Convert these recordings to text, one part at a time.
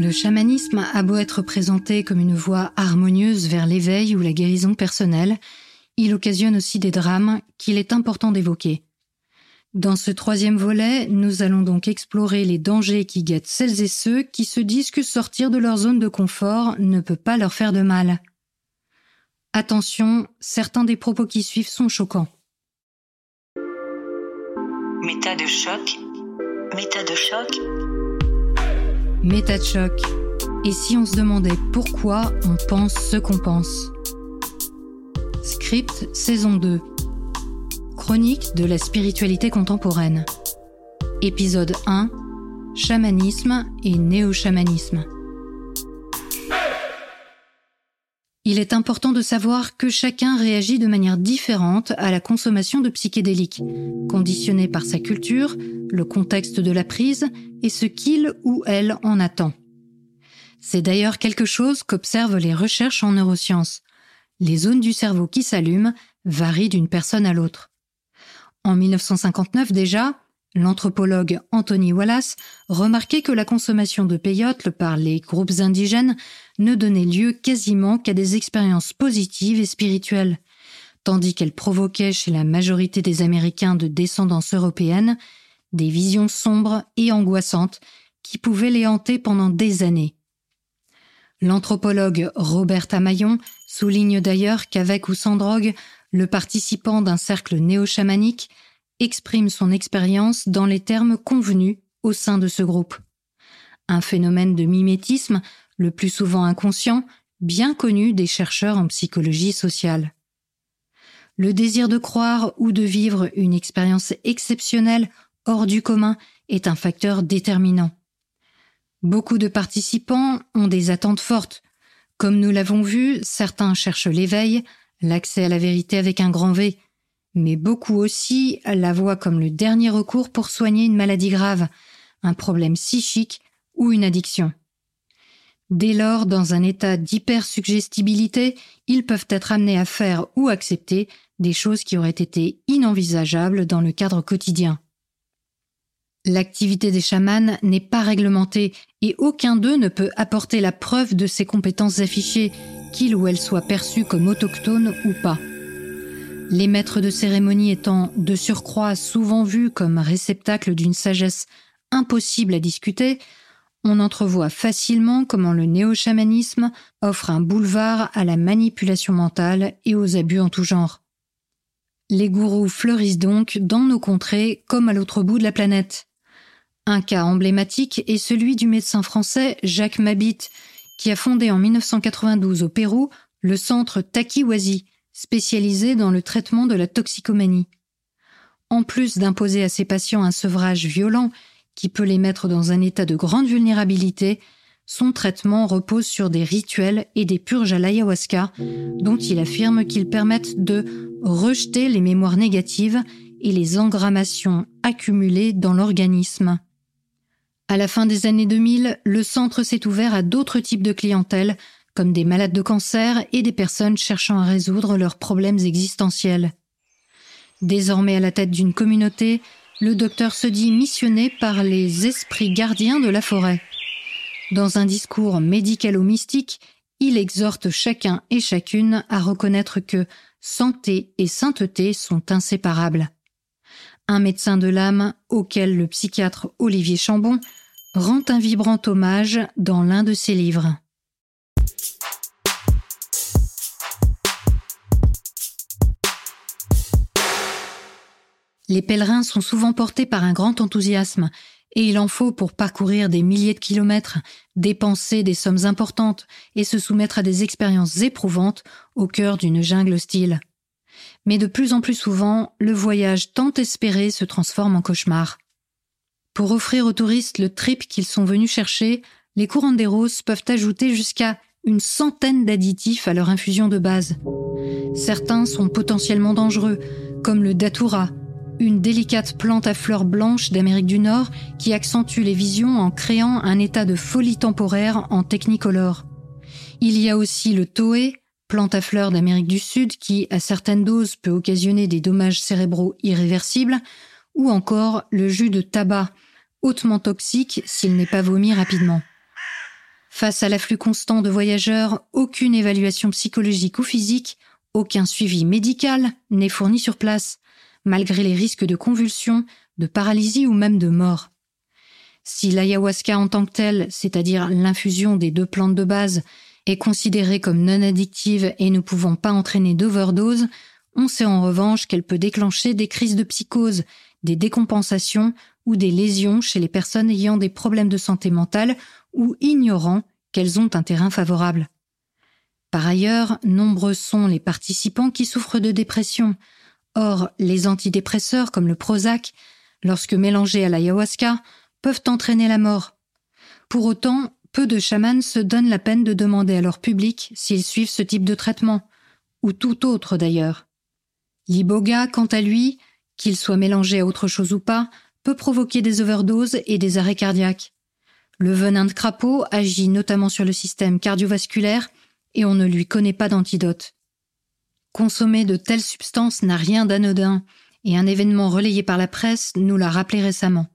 Le chamanisme a beau être présenté comme une voie harmonieuse vers l'éveil ou la guérison personnelle, il occasionne aussi des drames qu'il est important d'évoquer. Dans ce troisième volet, nous allons donc explorer les dangers qui guettent celles et ceux qui se disent que sortir de leur zone de confort ne peut pas leur faire de mal. Attention, certains des propos qui suivent sont choquants. Méta de choc. Méta de choc. Méta de choc. Et si on se demandait pourquoi on pense ce qu'on pense? Script saison 2. Chronique de la spiritualité contemporaine. Épisode 1. Chamanisme et néo-chamanisme. Il est important de savoir que chacun réagit de manière différente à la consommation de psychédéliques, conditionné par sa culture, le contexte de la prise et ce qu'il ou elle en attend. C'est d'ailleurs quelque chose qu'observent les recherches en neurosciences. Les zones du cerveau qui s'allument varient d'une personne à l'autre. En 1959 déjà, L'anthropologue Anthony Wallace remarquait que la consommation de peyote par les groupes indigènes ne donnait lieu quasiment qu'à des expériences positives et spirituelles, tandis qu'elle provoquait chez la majorité des Américains de descendance européenne des visions sombres et angoissantes qui pouvaient les hanter pendant des années. L'anthropologue Robert Amayon souligne d'ailleurs qu'avec ou sans drogue, le participant d'un cercle néo-chamanique exprime son expérience dans les termes convenus au sein de ce groupe. Un phénomène de mimétisme, le plus souvent inconscient, bien connu des chercheurs en psychologie sociale. Le désir de croire ou de vivre une expérience exceptionnelle hors du commun est un facteur déterminant. Beaucoup de participants ont des attentes fortes. Comme nous l'avons vu, certains cherchent l'éveil, l'accès à la vérité avec un grand V, mais beaucoup aussi la voient comme le dernier recours pour soigner une maladie grave, un problème psychique ou une addiction. Dès lors, dans un état d'hypersuggestibilité, ils peuvent être amenés à faire ou accepter des choses qui auraient été inenvisageables dans le cadre quotidien. L'activité des chamans n'est pas réglementée et aucun d'eux ne peut apporter la preuve de ses compétences affichées, qu'il ou elle soit perçu comme autochtone ou pas. Les maîtres de cérémonie étant de surcroît souvent vus comme réceptacles d'une sagesse impossible à discuter, on entrevoit facilement comment le néo-chamanisme offre un boulevard à la manipulation mentale et aux abus en tout genre. Les gourous fleurissent donc dans nos contrées comme à l'autre bout de la planète. Un cas emblématique est celui du médecin français Jacques Mabit, qui a fondé en 1992 au Pérou le centre Takiwazi, spécialisé dans le traitement de la toxicomanie. En plus d'imposer à ses patients un sevrage violent qui peut les mettre dans un état de grande vulnérabilité, son traitement repose sur des rituels et des purges à l'ayahuasca dont il affirme qu'ils permettent de rejeter les mémoires négatives et les engrammations accumulées dans l'organisme. À la fin des années 2000, le centre s'est ouvert à d'autres types de clientèle comme des malades de cancer et des personnes cherchant à résoudre leurs problèmes existentiels. Désormais à la tête d'une communauté, le docteur se dit missionné par les esprits gardiens de la forêt. Dans un discours médicalo-mystique, il exhorte chacun et chacune à reconnaître que santé et sainteté sont inséparables. Un médecin de l'âme auquel le psychiatre Olivier Chambon rend un vibrant hommage dans l'un de ses livres. Les pèlerins sont souvent portés par un grand enthousiasme, et il en faut pour parcourir des milliers de kilomètres, dépenser des sommes importantes et se soumettre à des expériences éprouvantes au cœur d'une jungle hostile. Mais de plus en plus souvent, le voyage tant espéré se transforme en cauchemar. Pour offrir aux touristes le trip qu'ils sont venus chercher, les courants roses peuvent ajouter jusqu'à une centaine d'additifs à leur infusion de base. Certains sont potentiellement dangereux, comme le datura, une délicate plante à fleurs blanches d'Amérique du Nord qui accentue les visions en créant un état de folie temporaire en technicolore. Il y a aussi le toé, plante à fleurs d'Amérique du Sud qui, à certaines doses, peut occasionner des dommages cérébraux irréversibles, ou encore le jus de tabac, hautement toxique s'il n'est pas vomi rapidement. Face à l'afflux constant de voyageurs, aucune évaluation psychologique ou physique, aucun suivi médical n'est fourni sur place, malgré les risques de convulsions, de paralysie ou même de mort. Si l'ayahuasca en tant que telle, c'est-à-dire l'infusion des deux plantes de base, est considérée comme non addictive et ne pouvant pas entraîner d'overdose, on sait en revanche qu'elle peut déclencher des crises de psychose, des décompensations ou des lésions chez les personnes ayant des problèmes de santé mentale ou ignorant qu'elles ont un terrain favorable. Par ailleurs, nombreux sont les participants qui souffrent de dépression. Or, les antidépresseurs comme le Prozac, lorsque mélangés à l'ayahuasca, peuvent entraîner la mort. Pour autant, peu de chamans se donnent la peine de demander à leur public s'ils suivent ce type de traitement, ou tout autre d'ailleurs. L'iboga, quant à lui, qu'il soit mélangé à autre chose ou pas, peut provoquer des overdoses et des arrêts cardiaques. Le venin de crapaud agit notamment sur le système cardiovasculaire et on ne lui connaît pas d'antidote. Consommer de telles substances n'a rien d'anodin et un événement relayé par la presse nous l'a rappelé récemment.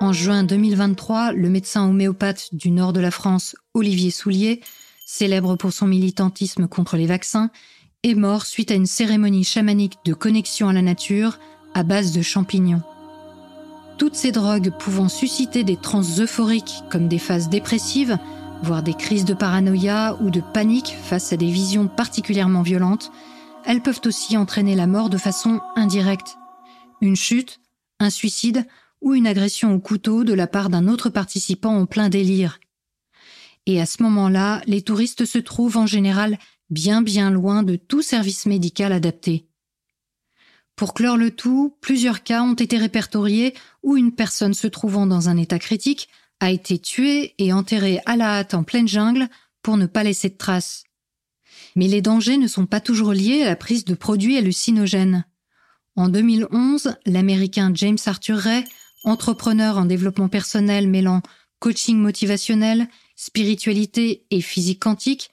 En juin 2023, le médecin homéopathe du nord de la France, Olivier Soulier, célèbre pour son militantisme contre les vaccins, est mort suite à une cérémonie chamanique de connexion à la nature à base de champignons. Toutes ces drogues pouvant susciter des transes euphoriques comme des phases dépressives, des crises de paranoïa ou de panique face à des visions particulièrement violentes, elles peuvent aussi entraîner la mort de façon indirecte. Une chute, un suicide ou une agression au couteau de la part d'un autre participant en plein délire. Et à ce moment-là, les touristes se trouvent en général bien bien loin de tout service médical adapté. Pour clore le tout, plusieurs cas ont été répertoriés où une personne se trouvant dans un état critique a été tuée et enterrée à la hâte en pleine jungle pour ne pas laisser de traces. Mais les dangers ne sont pas toujours liés à la prise de produits hallucinogènes. En 2011, l'américain James Arthur Ray, entrepreneur en développement personnel mêlant coaching motivationnel, spiritualité et physique quantique,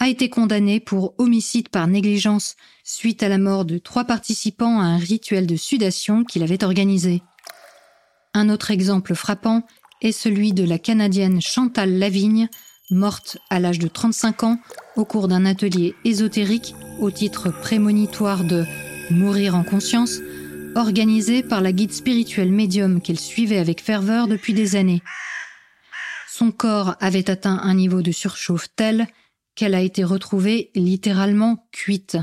a été condamné pour homicide par négligence suite à la mort de trois participants à un rituel de sudation qu'il avait organisé. Un autre exemple frappant est celui de la Canadienne Chantal Lavigne, morte à l'âge de 35 ans au cours d'un atelier ésotérique au titre prémonitoire de Mourir en conscience, organisé par la guide spirituelle médium qu'elle suivait avec ferveur depuis des années. Son corps avait atteint un niveau de surchauffe tel qu'elle a été retrouvée littéralement cuite.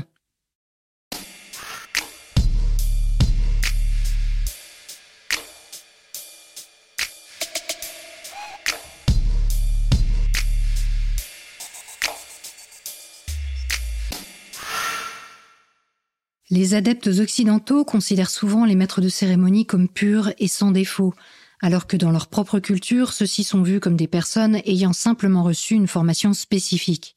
Les adeptes occidentaux considèrent souvent les maîtres de cérémonie comme purs et sans défaut, alors que dans leur propre culture, ceux-ci sont vus comme des personnes ayant simplement reçu une formation spécifique.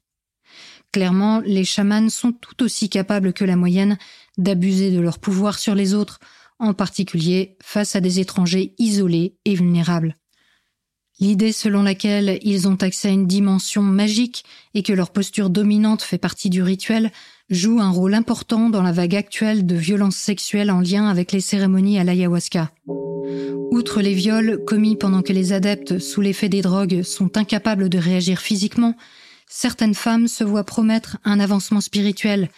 Clairement, les chamans sont tout aussi capables que la moyenne d'abuser de leur pouvoir sur les autres, en particulier face à des étrangers isolés et vulnérables. L'idée selon laquelle ils ont accès à une dimension magique et que leur posture dominante fait partie du rituel joue un rôle important dans la vague actuelle de violences sexuelles en lien avec les cérémonies à l'ayahuasca. Outre les viols commis pendant que les adeptes sous l'effet des drogues sont incapables de réagir physiquement, certaines femmes se voient promettre un avancement spirituel,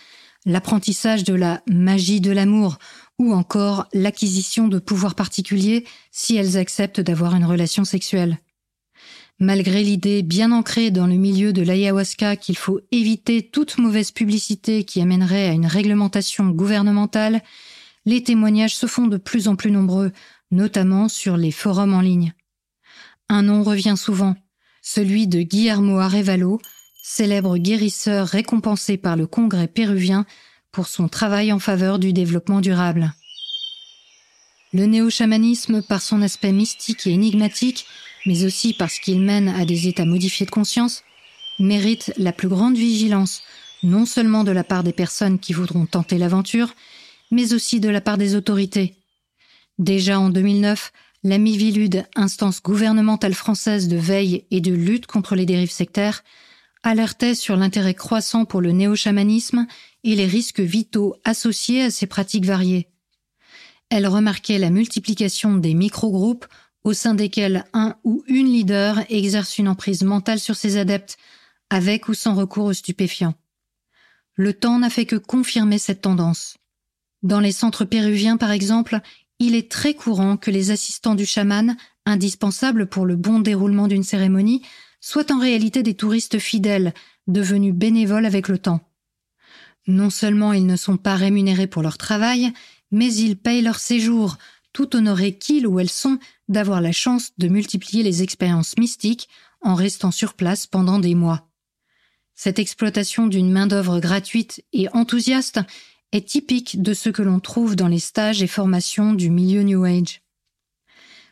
l'apprentissage de la magie de l'amour ou encore l'acquisition de pouvoirs particuliers si elles acceptent d'avoir une relation sexuelle. Malgré l'idée bien ancrée dans le milieu de l'ayahuasca qu'il faut éviter toute mauvaise publicité qui amènerait à une réglementation gouvernementale, les témoignages se font de plus en plus nombreux, notamment sur les forums en ligne. Un nom revient souvent, celui de Guillermo Arevalo, célèbre guérisseur récompensé par le Congrès péruvien pour son travail en faveur du développement durable. Le néo-chamanisme, par son aspect mystique et énigmatique, mais aussi parce qu'il mène à des états modifiés de conscience, mérite la plus grande vigilance, non seulement de la part des personnes qui voudront tenter l'aventure, mais aussi de la part des autorités. Déjà en 2009, la Mivilude, instance gouvernementale française de veille et de lutte contre les dérives sectaires, alertait sur l'intérêt croissant pour le néo-chamanisme et les risques vitaux associés à ces pratiques variées. Elle remarquait la multiplication des micro-groupes au sein desquels un ou une leader exerce une emprise mentale sur ses adeptes, avec ou sans recours aux stupéfiants. Le temps n'a fait que confirmer cette tendance. Dans les centres péruviens, par exemple, il est très courant que les assistants du chaman, indispensables pour le bon déroulement d'une cérémonie, soient en réalité des touristes fidèles, devenus bénévoles avec le temps. Non seulement ils ne sont pas rémunérés pour leur travail, mais ils payent leur séjour, tout honorés qu'ils ou elles sont d'avoir la chance de multiplier les expériences mystiques en restant sur place pendant des mois. Cette exploitation d'une main-d'œuvre gratuite et enthousiaste est typique de ce que l'on trouve dans les stages et formations du milieu New Age.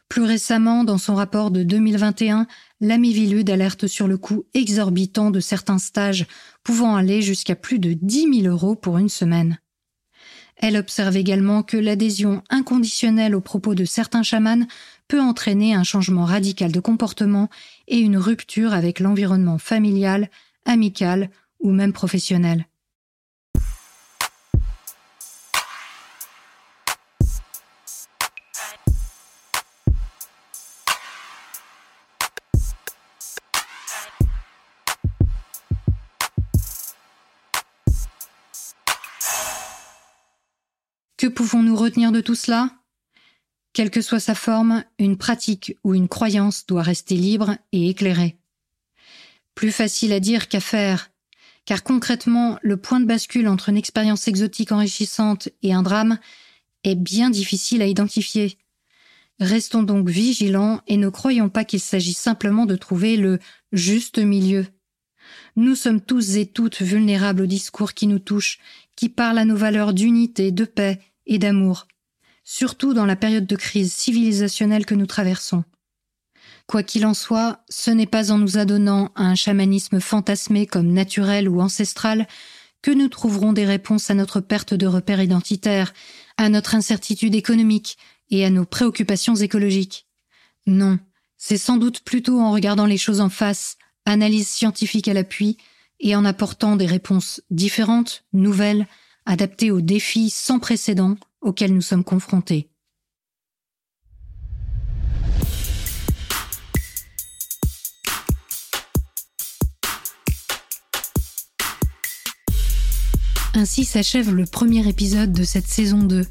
Plus récemment, dans son rapport de 2021, l'ami Vilude alerte sur le coût exorbitant de certains stages, pouvant aller jusqu'à plus de 10 000 euros pour une semaine. Elle observe également que l'adhésion inconditionnelle aux propos de certains chamans peut entraîner un changement radical de comportement et une rupture avec l'environnement familial, amical ou même professionnel. Que pouvons-nous retenir de tout cela? Quelle que soit sa forme, une pratique ou une croyance doit rester libre et éclairée. Plus facile à dire qu'à faire, car concrètement, le point de bascule entre une expérience exotique enrichissante et un drame est bien difficile à identifier. Restons donc vigilants et ne croyons pas qu'il s'agit simplement de trouver le juste milieu. Nous sommes tous et toutes vulnérables aux discours qui nous touchent, qui parlent à nos valeurs d'unité, de paix et d'amour, surtout dans la période de crise civilisationnelle que nous traversons. Quoi qu'il en soit, ce n'est pas en nous adonnant à un chamanisme fantasmé comme naturel ou ancestral que nous trouverons des réponses à notre perte de repères identitaires, à notre incertitude économique et à nos préoccupations écologiques. Non, c'est sans doute plutôt en regardant les choses en face, analyse scientifique à l'appui, et en apportant des réponses différentes, nouvelles, adaptées aux défis sans précédent auxquels nous sommes confrontés. Ainsi s'achève le premier épisode de cette saison 2.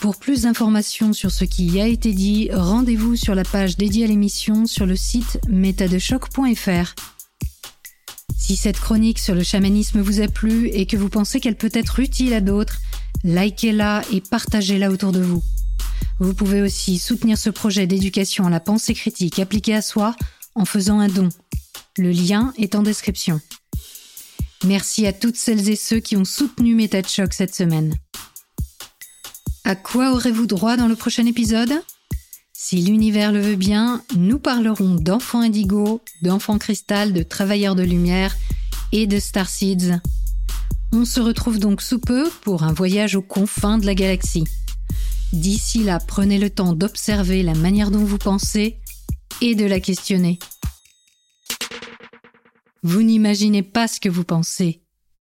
Pour plus d'informations sur ce qui y a été dit, rendez-vous sur la page dédiée à l'émission sur le site métadechoc.fr. Si cette chronique sur le chamanisme vous a plu et que vous pensez qu'elle peut être utile à d'autres, likez-la et partagez-la autour de vous. Vous pouvez aussi soutenir ce projet d'éducation à la pensée critique appliquée à soi en faisant un don. Le lien est en description. Merci à toutes celles et ceux qui ont soutenu Méta Choc cette semaine. À quoi aurez-vous droit dans le prochain épisode? Si l'univers le veut bien, nous parlerons d'enfants indigo, d'enfants cristal, de travailleurs de lumière et de starseeds. On se retrouve donc sous peu pour un voyage aux confins de la galaxie. D'ici là, prenez le temps d'observer la manière dont vous pensez et de la questionner. Vous n'imaginez pas ce que vous pensez.